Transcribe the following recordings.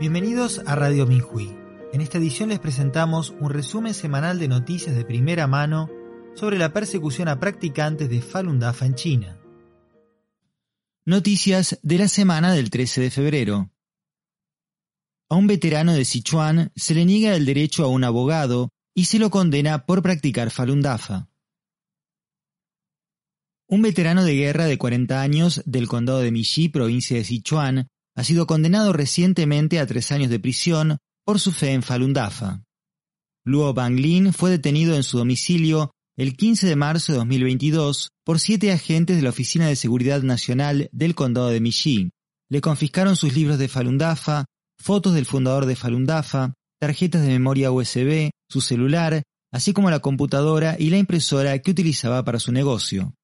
Bienvenidos a Radio Minhui. En esta edición les presentamos un resumen semanal de noticias de primera mano sobre la persecución a practicantes de Falun Dafa en China. Noticias de la semana del 13 de febrero. A un veterano de Sichuan se le niega el derecho a un abogado y se lo condena por practicar Falun Dafa. Un veterano de guerra de 40 años del condado de Mishi, provincia de Sichuan, ha sido condenado recientemente a tres años de prisión por su fe en Falun Dafa. Luo Banglin fue detenido en su domicilio el 15 de marzo de 2022 por siete agentes de la Oficina de Seguridad Nacional del Condado de Mishi. Le confiscaron sus libros de Falun Dafa, fotos del fundador de Falun Dafa, tarjetas de memoria USB, su celular, así como la computadora y la impresora que utilizaba para su negocio.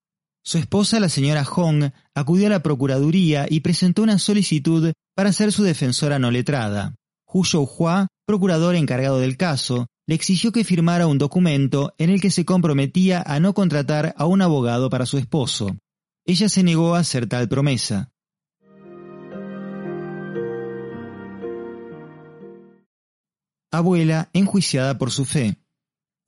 Su esposa, la señora Hong, acudió a la Procuraduría y presentó una solicitud para ser su defensora no letrada. Hu Shouhua, procurador encargado del caso, le exigió que firmara un documento en el que se comprometía a no contratar a un abogado para su esposo. Ella se negó a hacer tal promesa. Abuela enjuiciada por su fe.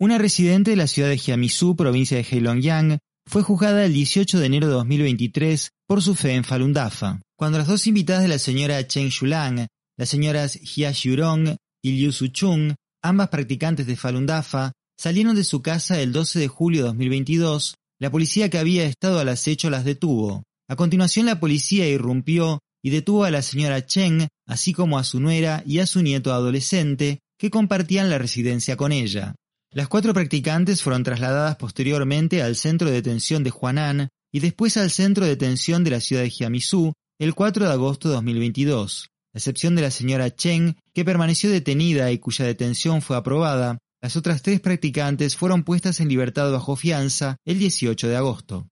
Una residente de la ciudad de Jiamisu, provincia de Heilongjiang, fue juzgada el 18 de enero de 2023 por su fe en Falun Dafa. Cuando las dos invitadas de la señora Chen Shulang, las señoras Jia Xiurong y Liu Suchung, ambas practicantes de Falun Dafa, salieron de su casa el 12 de julio de 2022, la policía que había estado al acecho las detuvo. A continuación la policía irrumpió y detuvo a la señora Chen, así como a su nuera y a su nieto adolescente, que compartían la residencia con ella. Las cuatro practicantes fueron trasladadas posteriormente al centro de detención de Huanan y después al centro de detención de la ciudad de Jiamisu el 4 de agosto de 2022. A excepción de la señora Chen, que permaneció detenida y cuya detención fue aprobada, las otras tres practicantes fueron puestas en libertad bajo fianza el 18 de agosto.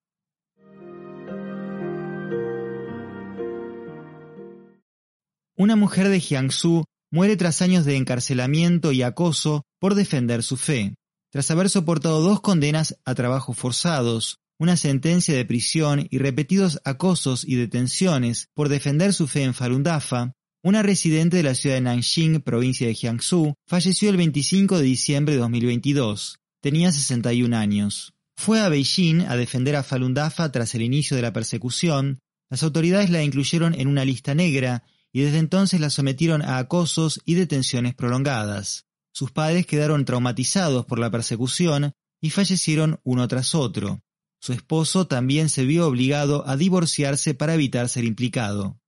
Una mujer de Jiangsu muere tras años de encarcelamiento y acoso por defender su fe. Tras haber soportado dos condenas a trabajos forzados, una sentencia de prisión y repetidos acosos y detenciones por defender su fe en Falun Dafa, una residente de la ciudad de Nanjing, provincia de Jiangsu, falleció el 25 de diciembre de 2022. Tenía 61 años. Fue a Beijing a defender a Falun Dafa tras el inicio de la persecución. Las autoridades la incluyeron en una lista negra y desde entonces la sometieron a acosos y detenciones prolongadas. Sus padres quedaron traumatizados por la persecución y fallecieron uno tras otro. Su esposo también se vio obligado a divorciarse para evitar ser implicado.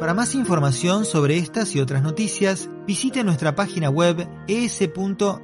Para más información sobre estas y otras noticias, visite nuestra página web es.minhui.org.